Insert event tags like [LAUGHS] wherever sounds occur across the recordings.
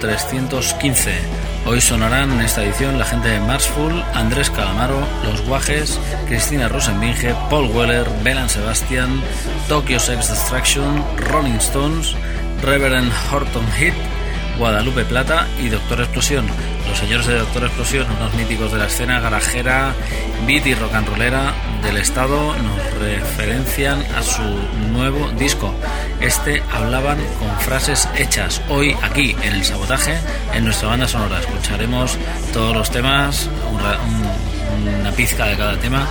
315. Hoy sonarán en esta edición la gente de Marsful, Andrés Calamaro, Los Guajes, Cristina Rosenbinge, Paul Weller, Belan Sebastian, Tokyo Sex Destruction, Rolling Stones, Reverend Horton Heat, Guadalupe Plata y Doctor Explosión. Los señores de Doctor Explosión, unos míticos de la escena garajera, beat y rock and rollera del estado, nos referencian a su nuevo disco. Este hablaban con frases hechas. Hoy aquí en el sabotaje, en nuestra banda sonora, escucharemos todos los temas, una pizca de cada tema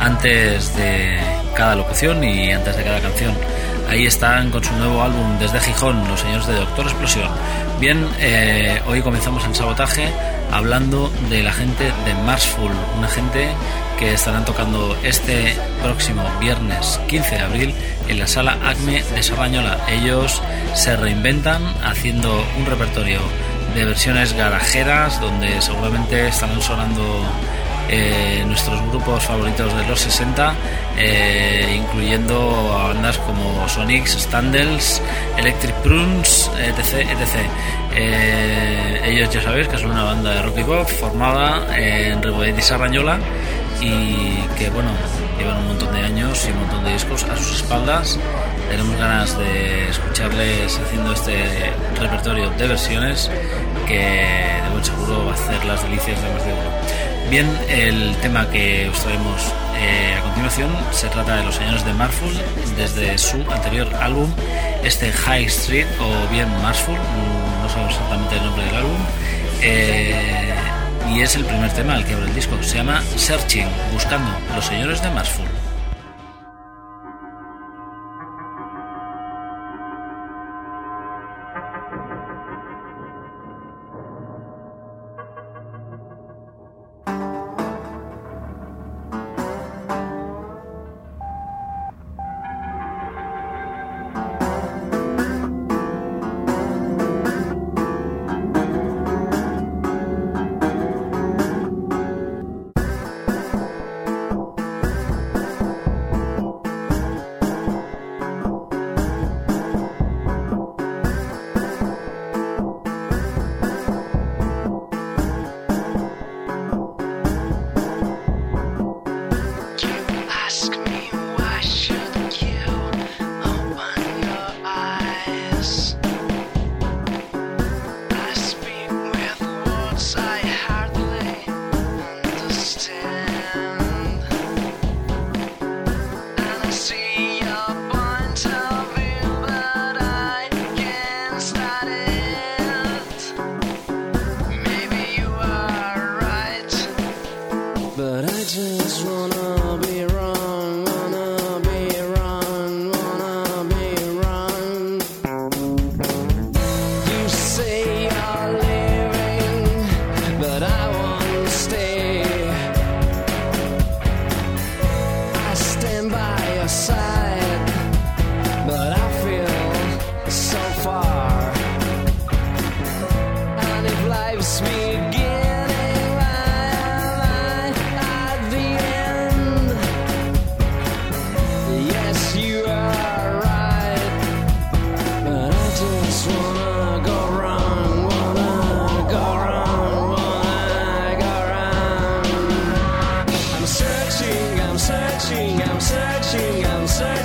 antes de cada locución y antes de cada canción. Ahí están con su nuevo álbum desde Gijón, los señores de Doctor Explosión. Bien, eh, hoy comenzamos el sabotaje hablando de la gente de Marsful, una gente que estarán tocando este próximo viernes 15 de abril en la sala ACME de Sarrañola. Ellos se reinventan haciendo un repertorio de versiones garajeras donde seguramente estarán sonando eh, nuestros grupos favoritos de los 60, eh, incluyendo bandas como Sonics, Standells, Electric Prunes, etc. etc. Eh, ellos ya sabéis que son una banda de rock y pop formada en Rebodet y Sarrañola y que bueno, llevan un montón de años y un montón de discos a sus espaldas. Tenemos ganas de escucharles haciendo este repertorio de versiones que de buen seguro va a hacer las delicias de más de uno. Bien, el tema que os traemos eh, a continuación se trata de los señores de Marful desde su anterior álbum, este High Street o bien Marful, no sabemos exactamente el nombre del álbum. eh, y es el primer tema al que abre el disco, se llama Searching, buscando los señores de Marful.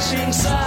flashing sign.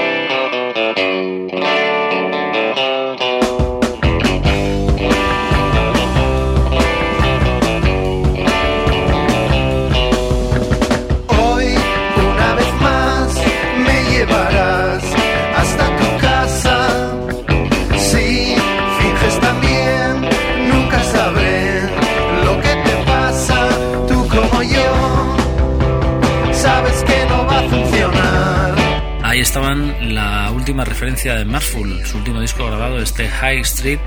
Referencia de Marful, su último disco grabado, este High Street,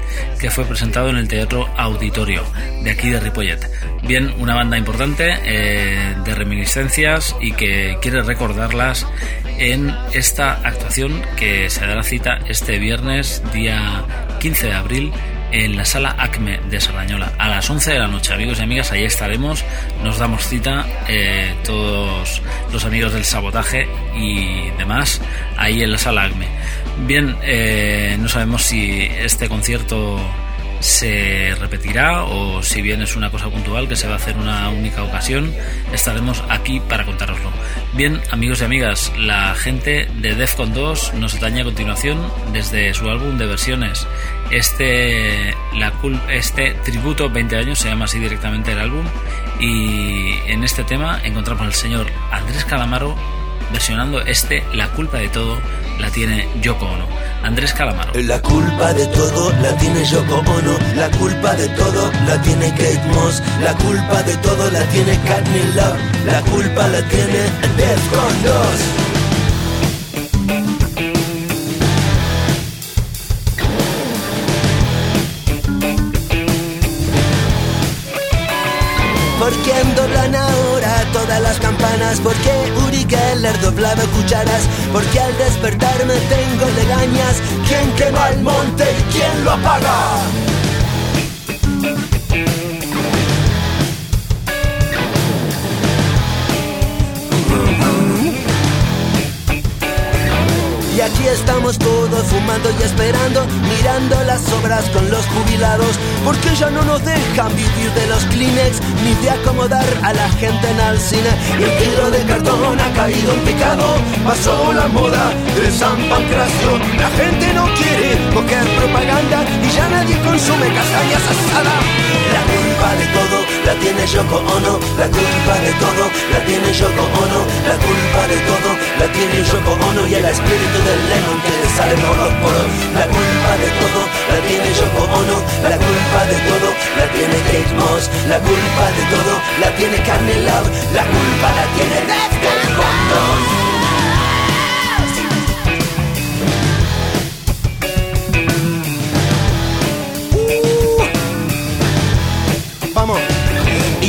que fue presentado en el Teatro Auditorio, de aquí de Ripollet. Bien, una banda importante eh, de reminiscencias y que quiere recordarlas en esta actuación que se dará cita este viernes, día 15 de abril, en la sala ACME de Sardañola a las 11 de la noche. Amigos y amigas, ahí estaremos. Nos damos cita eh, todos los amigos del sabotaje y demás ahí en la sala ACME. Bien, eh, no sabemos si este concierto se repetirá o si bien es una cosa puntual que se va a hacer una única ocasión, estaremos aquí para contároslo. Bien, amigos y amigas, la gente de Defcon 2 nos atañe a continuación desde su álbum de versiones. Este, la, este tributo 20 años se llama así directamente el álbum y en este tema encontramos al señor Andrés Calamaro versionando este La culpa de todo la tiene Yoko Ono. Andrés Calamaro. La culpa de todo la tiene Yoko Ono, la culpa de todo la tiene Kate Moss, la culpa de todo la tiene Courtney Love, la culpa la tiene Defcon 2. Campanas? ¿Por qué Uri Geller doblaba cucharas? ¿Por qué al despertarme tengo legañas? ¿Quién quema el monte y quién lo apaga? Estamos todos fumando y esperando, mirando las obras con los jubilados, porque ya no nos dejan vivir de los Kleenex, ni de acomodar a la gente en. Y el kilo de cartón ha caído en picado, pasó la moda de San Pancracio. La gente no quiere coger propaganda y ya nadie consume castañas asadas. La culpa de todo la tiene Yoko Ono, la culpa de todo la tiene Yoko Ono, la culpa de todo la tiene Yoko Ono y el espíritu La culpa de todo la tiene Yoko Ono, la culpa de todo la tiene Kate Moss, la culpa de todo la tiene Carney Love, la culpa la tiene Defcon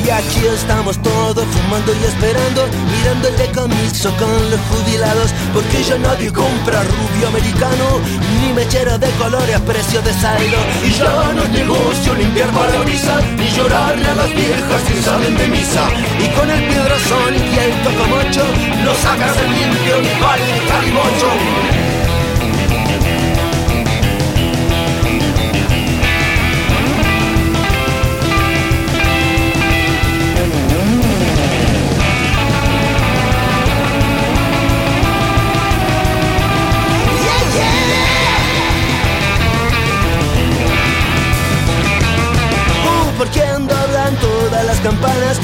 Y aquí estamos todos fumando y esperando, mirando el decomiso con los jubilados, porque ya nadie compra rubio americano, ni mechero de colores a precio de saldo. Y ya no es negocio limpiar parabrisas, ni llorarle a las viejas que salen de misa. Y con el piedrazón y el tocomocho, lo sacas en limpio y vale el calimocho. Las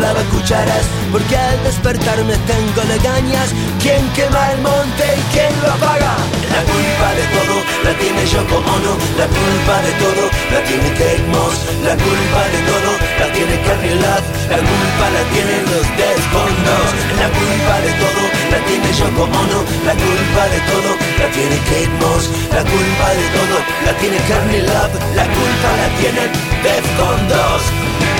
Doblaba cucharas? ¿Por qué al despertarme tengo legañas? ¿Quién quema el monte y quién lo apaga? La culpa de todo la tiene Yoko Ono La culpa de todo la tiene Kate Moss. La culpa de todo la tiene Carrie Love. La culpa la tienen los descondos La culpa de todo la tiene Yoko Ono La culpa de todo la tiene Kate Moss. La culpa de todo la tiene Carney Love. La culpa la tiene Defcon 2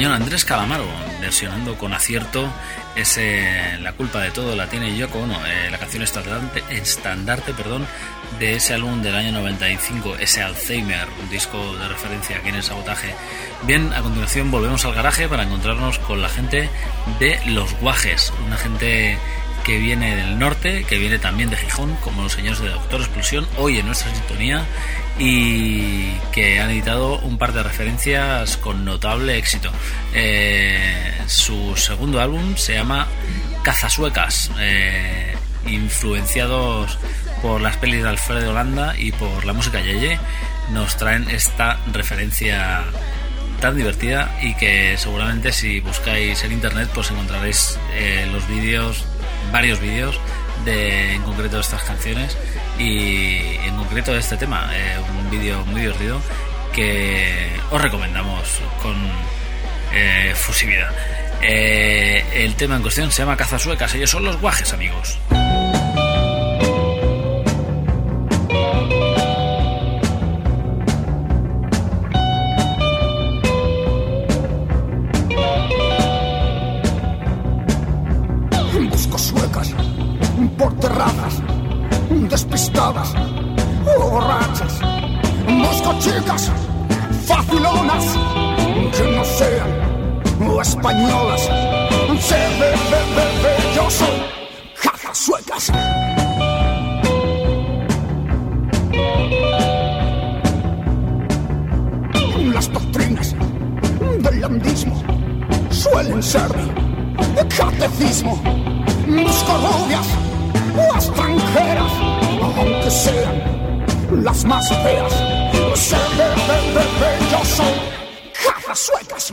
Señor Andrés Calamaro versionando con acierto ese La culpa de todo la tiene Yoko Ono, eh, la canción estandarte, estandarte perdón, de ese álbum del año 95, ese Alzheimer, un disco de referencia aquí en el sabotaje. Bien, a continuación volvemos al garaje para encontrarnos con la gente de Los Guajes, una gente que viene del norte, que viene también de Gijón, como los señores de Doctor Explosión, hoy en nuestra sintonía, y que han editado un par de referencias con notable éxito. Eh, su segundo álbum se llama Cazasuecas, eh, influenciados por las pelis de Alfredo Holanda y por la música Yeye, nos traen esta referencia tan divertida y que seguramente si buscáis en internet pues encontraréis eh, los vídeos, varios vídeos de en concreto de estas canciones y en concreto de este tema, eh, un vídeo muy divertido que os recomendamos con eh, fusividad. Eh, el tema en cuestión se llama Cazasuecas, ellos son los guajes amigos. Por terrazas, despistadas borrachas. Busco chicas facilonas que no sean españolas. Se ve, ve, ve, yo soy jaja suecas. Las doctrinas del landismo suelen ser catecismo. Busco rubias o extranjeras, aunque sean las más feas. Se ve, ve, yo soy jajas suecas.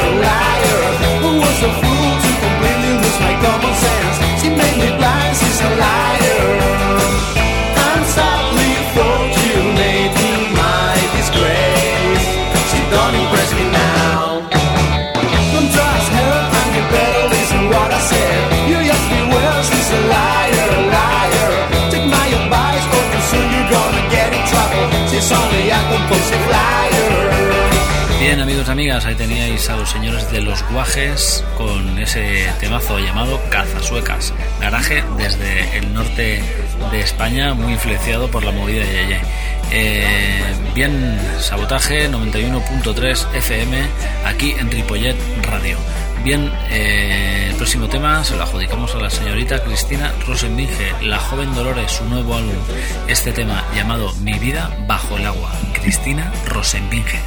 Amigos y amigas, ahí teníais a los señores de los guajes con ese temazo llamado Cazasuecas. Garaje desde el norte de España, muy influenciado por la movida de Yeye. Eh, bien, sabotaje 91.3 FM aquí en Ripollet Radio. Bien, eh, el próximo tema se lo adjudicamos a la señorita Cristina Rosenbinge, la joven Dolores, su nuevo álbum. Este tema llamado Mi vida bajo el agua. Cristina Rosenbinge.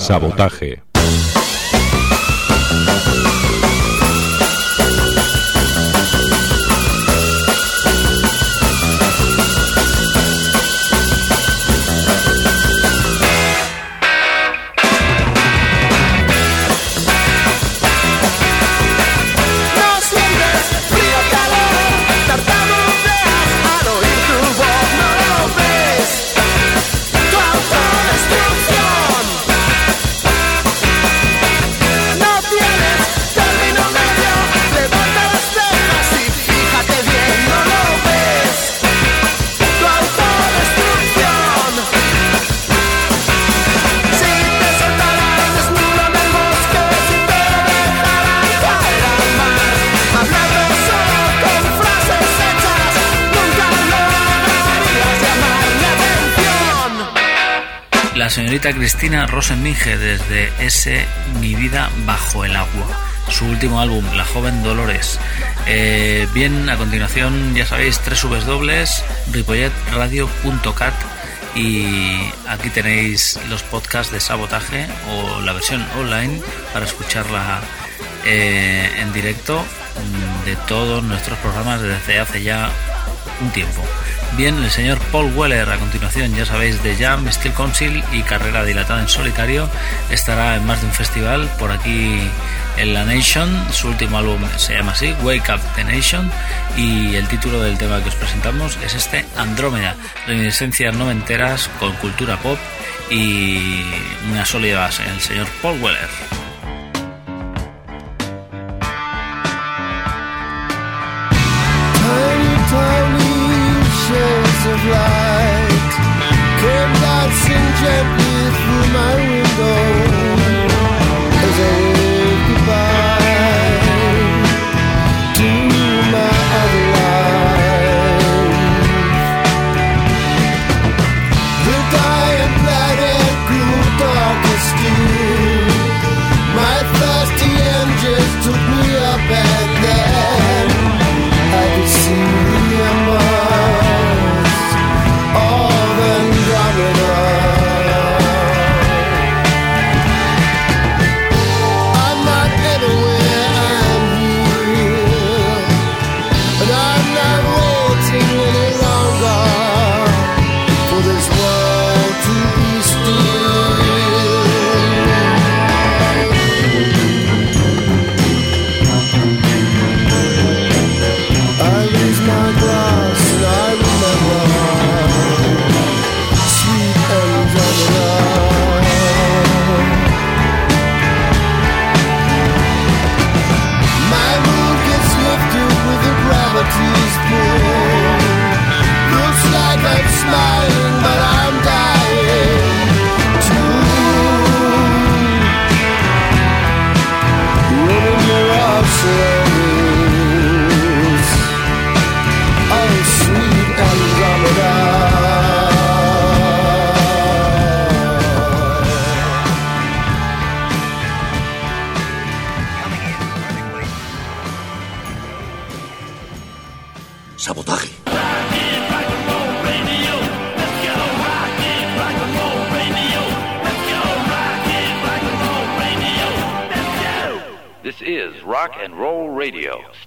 Sabotaje. Señorita Cristina Rosenminge desde ese Mi vida bajo el agua, su último álbum, La joven Dolores. Eh, bien, a continuación, ya sabéis, tres subes dobles, ripolletradio.cat y aquí tenéis los podcasts de sabotaje o la versión online para escucharla eh, en directo mm, de todos nuestros programas desde hace ya un tiempo. Bien, el señor Paul Weller, a continuación, ya sabéis, de Jam, Steel Council y carrera dilatada en solitario, estará en más de un festival por aquí en La Nation. Su último álbum se llama así, Wake Up the Nation, y el título del tema que os presentamos es este Andrómeda, reminiscencias noventeras con cultura pop y una sólida base, el señor Paul Weller. Jim.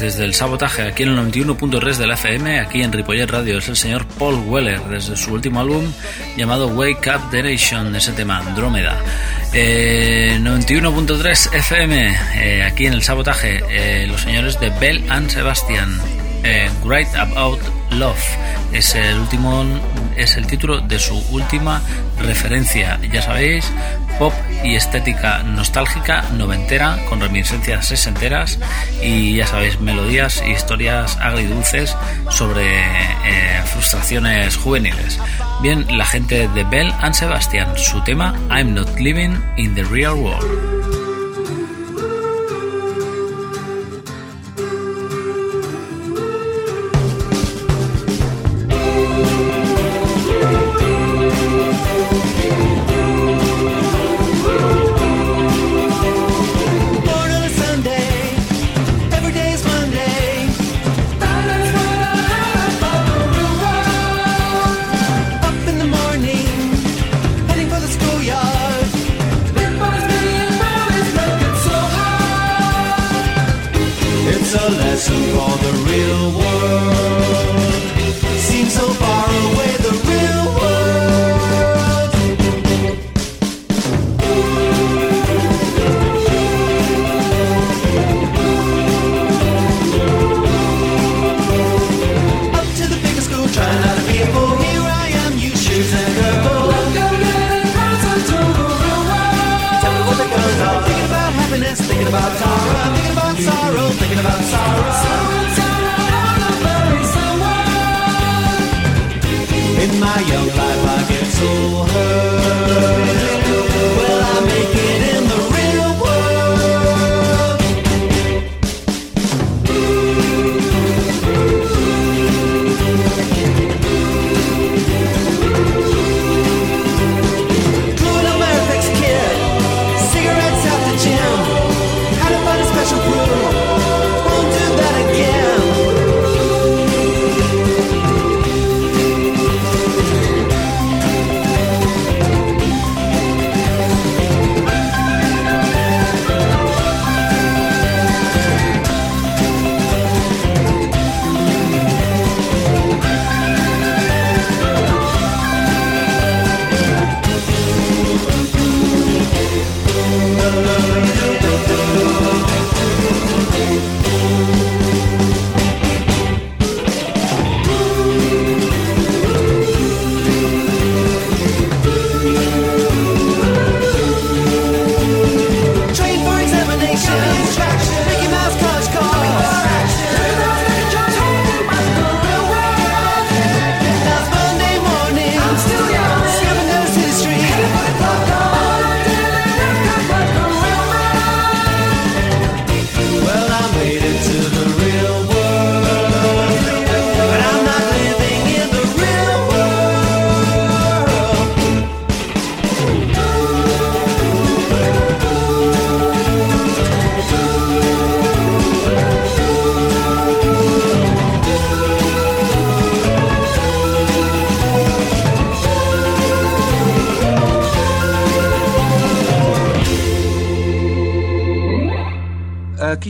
Desde el sabotaje, aquí en el 91.3 de la FM, aquí en Ripollet Radio. Es el señor Paul Weller, desde su último álbum llamado Wake Up the Nation, ese tema, Andrómeda. Eh, 91.3 FM, eh, aquí en el sabotaje, eh, los señores de Bell and Sebastian. Eh, Great About Love. Es el último es el título de su última referencia. Ya sabéis pop y estética nostálgica noventera con reminiscencias sesenteras y ya sabéis melodías e historias agridulces sobre eh, frustraciones juveniles. Bien la gente de Bell and Sebastian su tema I'm Not Living in the Real World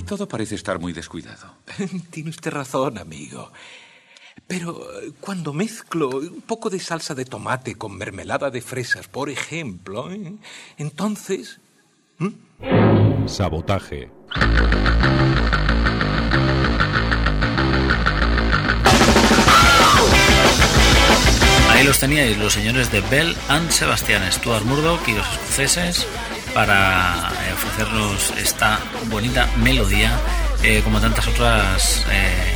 todo parece estar muy descuidado. [LAUGHS] Tiene usted razón, amigo. Pero eh, cuando mezclo un poco de salsa de tomate con mermelada de fresas, por ejemplo, ¿eh? entonces... Sabotaje. Ahí los teníais, los señores de Bell and Sebastian, Stuart Murdoch y los escoceses, para eh, ofrecernos esta bonita melodía, eh, como tantas otras eh,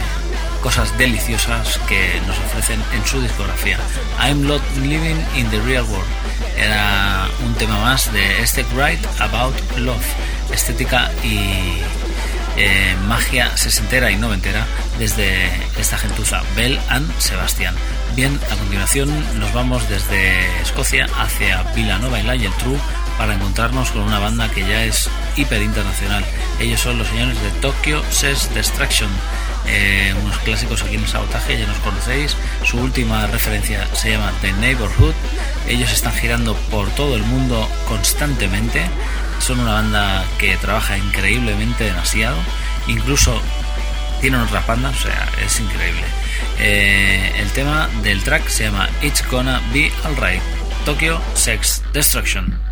cosas deliciosas que nos ofrecen en su discografía. I'm not living in the real world. Era un tema más de este Write About Love, estética y eh, magia sesentera y noventera desde esta gentuza, Bell and Sebastian. Bien, a continuación nos vamos desde Escocia hacia Villanova y la Geltrú para encontrarnos con una banda que ya es hiper internacional. Ellos son los señores de Tokyo Sex Destruction, eh, unos clásicos aquí en sabotaje, ya nos conocéis. Su última referencia se llama The Neighborhood. Ellos están girando por todo el mundo constantemente. Son una banda que trabaja increíblemente demasiado. Incluso tienen otras bandas, o sea, es increíble. Eh, el tema del track se llama It's Gonna Be Alright. Tokyo Sex Destruction.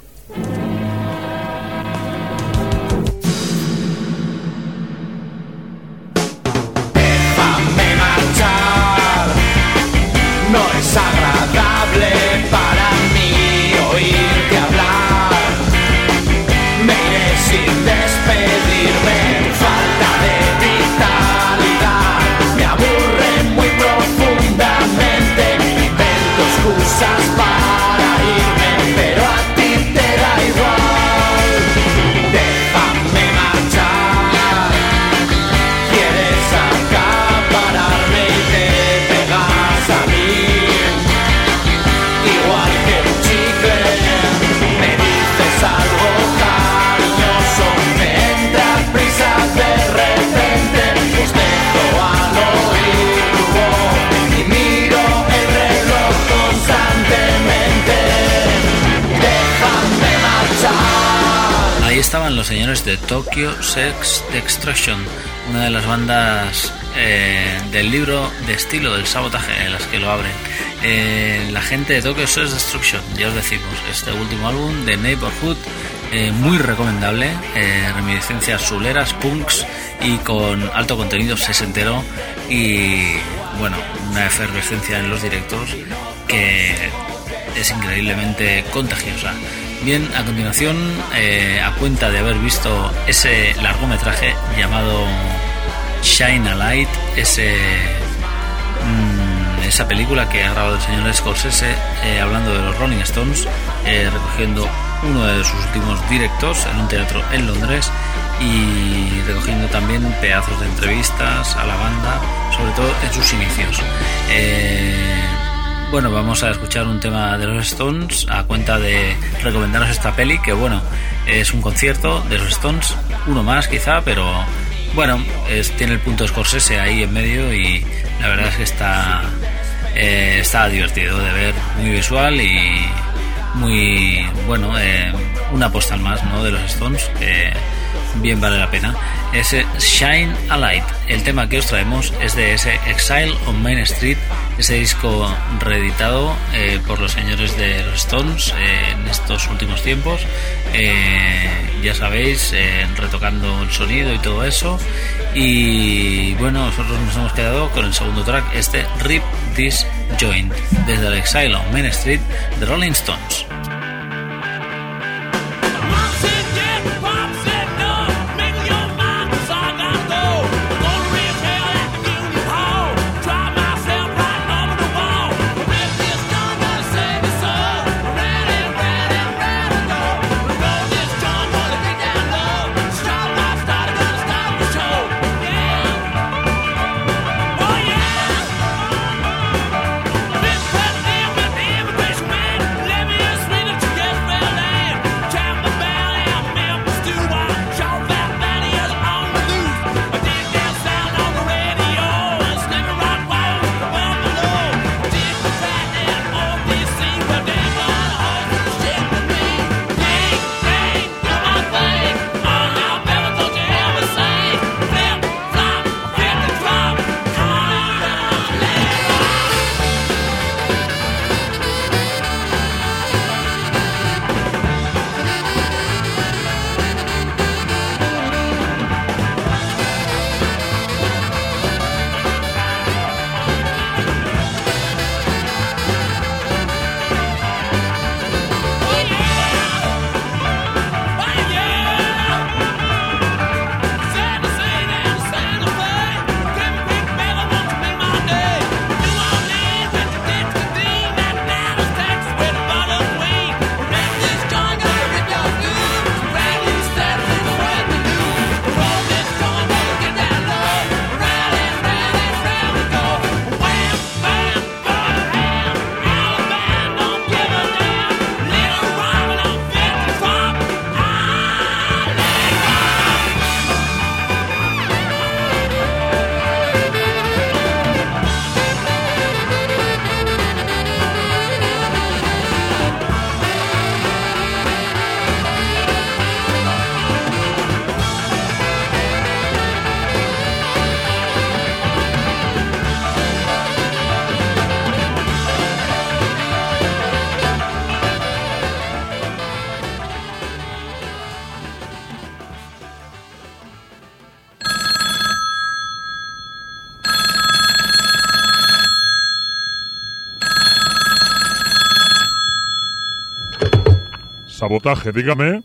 Señores de Tokyo Sex Destruction, una de las bandas eh, del libro de estilo del sabotaje en las que lo abren. Eh, la gente de Tokyo Sex Destruction, ya os decimos, este último álbum de Neighborhood, eh, muy recomendable, eh, reminiscencias suleras, punks y con alto contenido sesentero y bueno, una efervescencia en los directos que es increíblemente contagiosa. Bien, a continuación, eh, a cuenta de haber visto ese largometraje llamado Shine a Light, ese, mm, esa película que ha grabado el señor Scorsese eh, hablando de los Rolling Stones, eh, recogiendo uno de sus últimos directos en un teatro en Londres y recogiendo también pedazos de entrevistas a la banda, sobre todo en sus inicios. Bueno, vamos a escuchar un tema de los Stones a cuenta de recomendaros esta peli, que bueno, es un concierto de los Stones, uno más quizá, pero bueno, tiene el punto Scorsese ahí en medio y la verdad es que está, eh, está divertido de ver, muy visual y muy, bueno, eh, una postal más ¿no? de los Stones, que bien vale la pena. Ese Shine a Light, el tema que os traemos es de ese Exile on Main Street, ese disco reeditado eh, por los señores de los Stones eh, en estos últimos tiempos. Ya sabéis, retocando el sonido y todo eso. Y bueno, nosotros nos hemos quedado con el segundo track, este Rip This Joint, desde el Exile on Main Street de Rolling Stones. Sabotaje, dígame.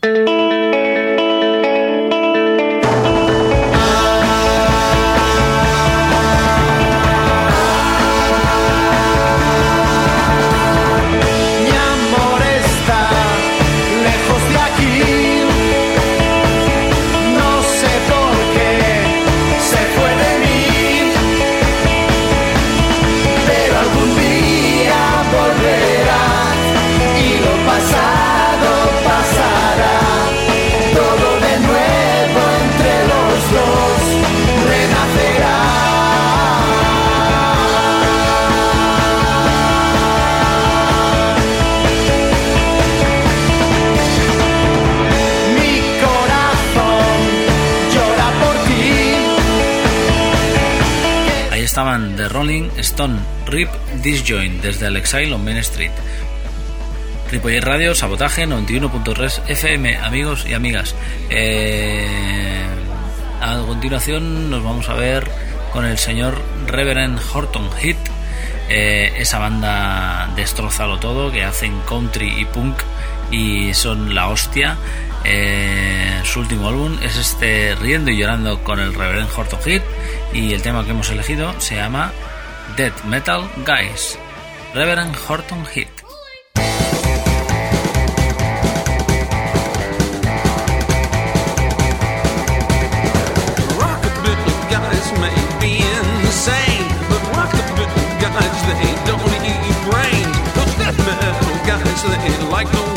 Stone, Rip, Disjoint, desde el Exile on Main Street. Ripollet Radio, Sabotaje, 91.3 FM, amigos y amigas. Eh, a continuación nos vamos a ver con el señor Reverend Horton Heat. Eh, esa banda destrozalo todo, que hacen country y punk y son la hostia. Eh, su último álbum es este Riendo y Llorando con el Reverend Horton Heat y el tema que hemos elegido se llama Dead metal guys. Reverend Horton Hitlet guys may be insane, but rocket guys that it don't eat you brain, but death metal guys that like no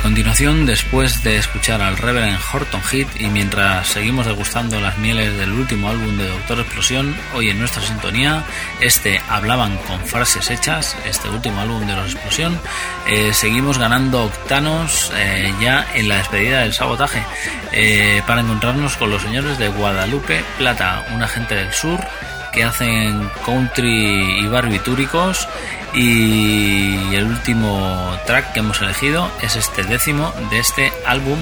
Continuación, después de escuchar al Reverend Horton Heat y mientras seguimos degustando las mieles del último álbum de Doctor Explosión, hoy en nuestra sintonía, este Hablaban con frases hechas, este último álbum de los Explosión, eh, seguimos ganando octanos eh, ya en la despedida del sabotaje eh, para encontrarnos con los señores de Guadalupe Plata, una gente del sur que hacen country y barbitúricos y el último track que hemos elegido es este décimo de este álbum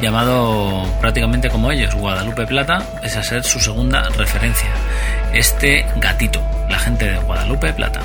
llamado prácticamente como ellos, Guadalupe Plata, es a ser su segunda referencia. Este gatito, la gente de Guadalupe Plata.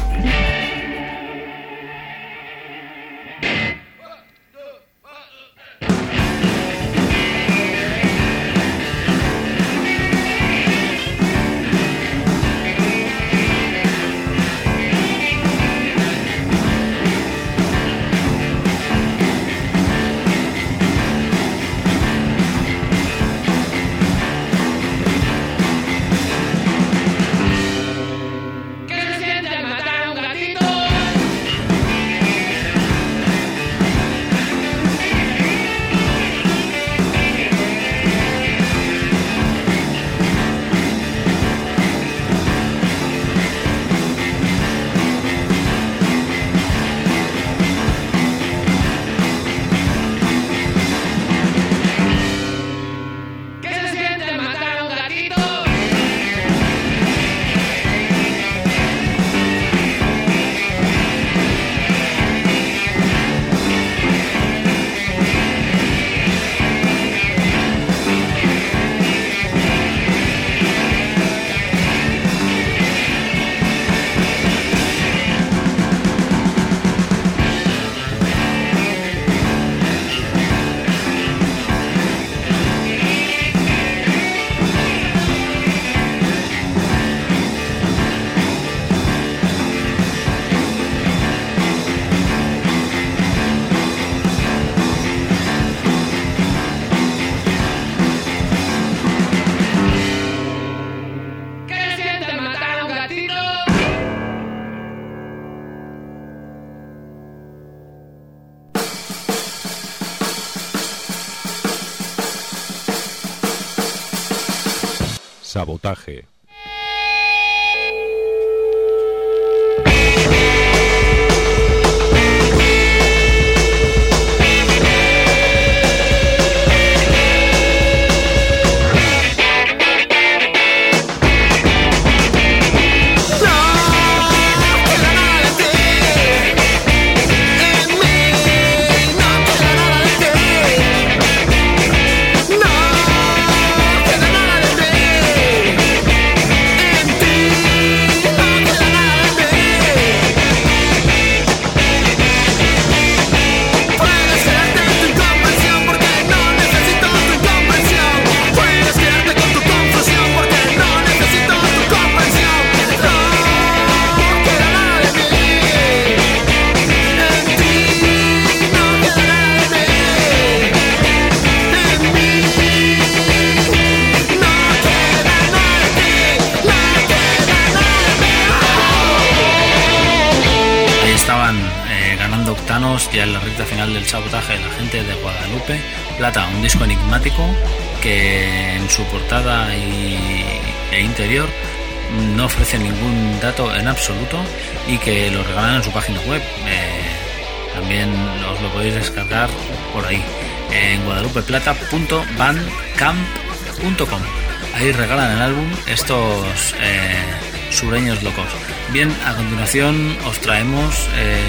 Sabotaje. No ofrece ningún dato en absoluto y que lo regalan en su página web. Eh, también os lo podéis descargar por ahí en guadalupeplata.bandcamp.com. Ahí regalan el álbum estos eh, sureños locos. Bien, a continuación os traemos eh,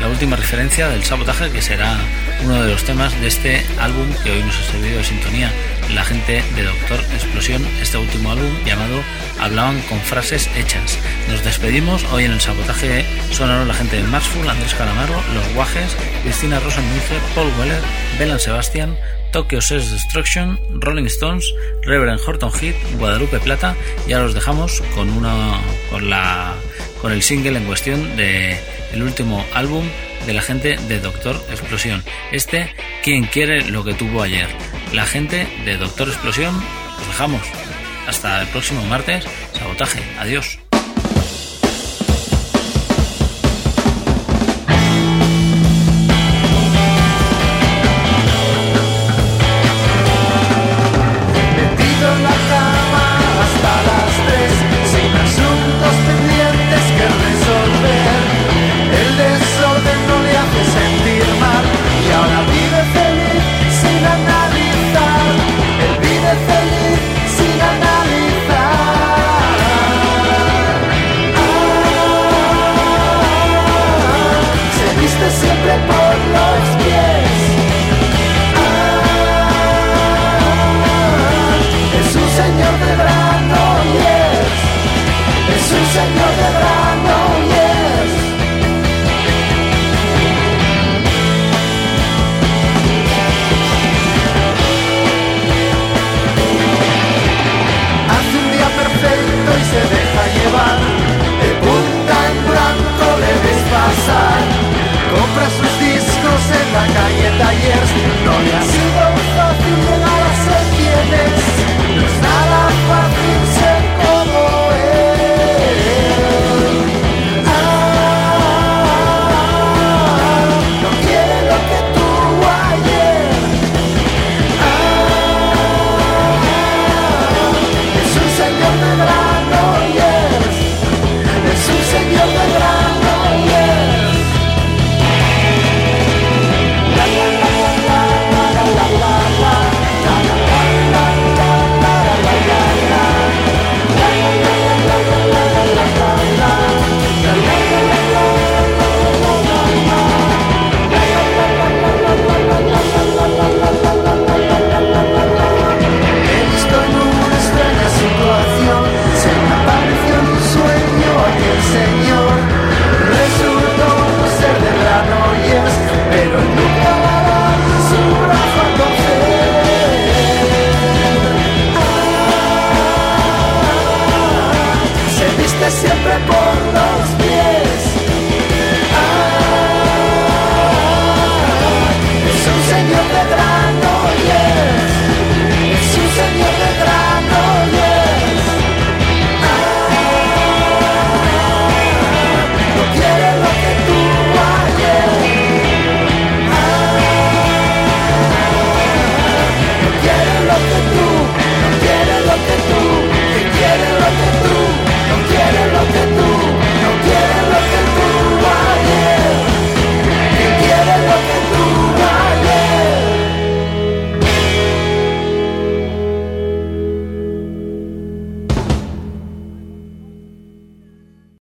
la última referencia del sabotaje que será uno de los temas de este álbum que hoy nos ha servido de sintonía la gente de Doctor Explosión, este último álbum llamado Hablaban con frases hechas. Nos despedimos hoy en el sabotaje sonoro la gente de Marsful, Andrés Calamaro, Los Guajes, Cristina Rosenmuller, Paul Weller, Belan Sebastian, Tokyo Sex Destruction, Rolling Stones, Reverend Horton Heat, Guadalupe Plata. Ya los dejamos con una con la con el single en cuestión de el último álbum de la gente de Doctor Explosión. Este, quien quiere lo que tuvo ayer. La gente de Doctor Explosión, os dejamos. Hasta el próximo martes. Sabotaje. Adiós.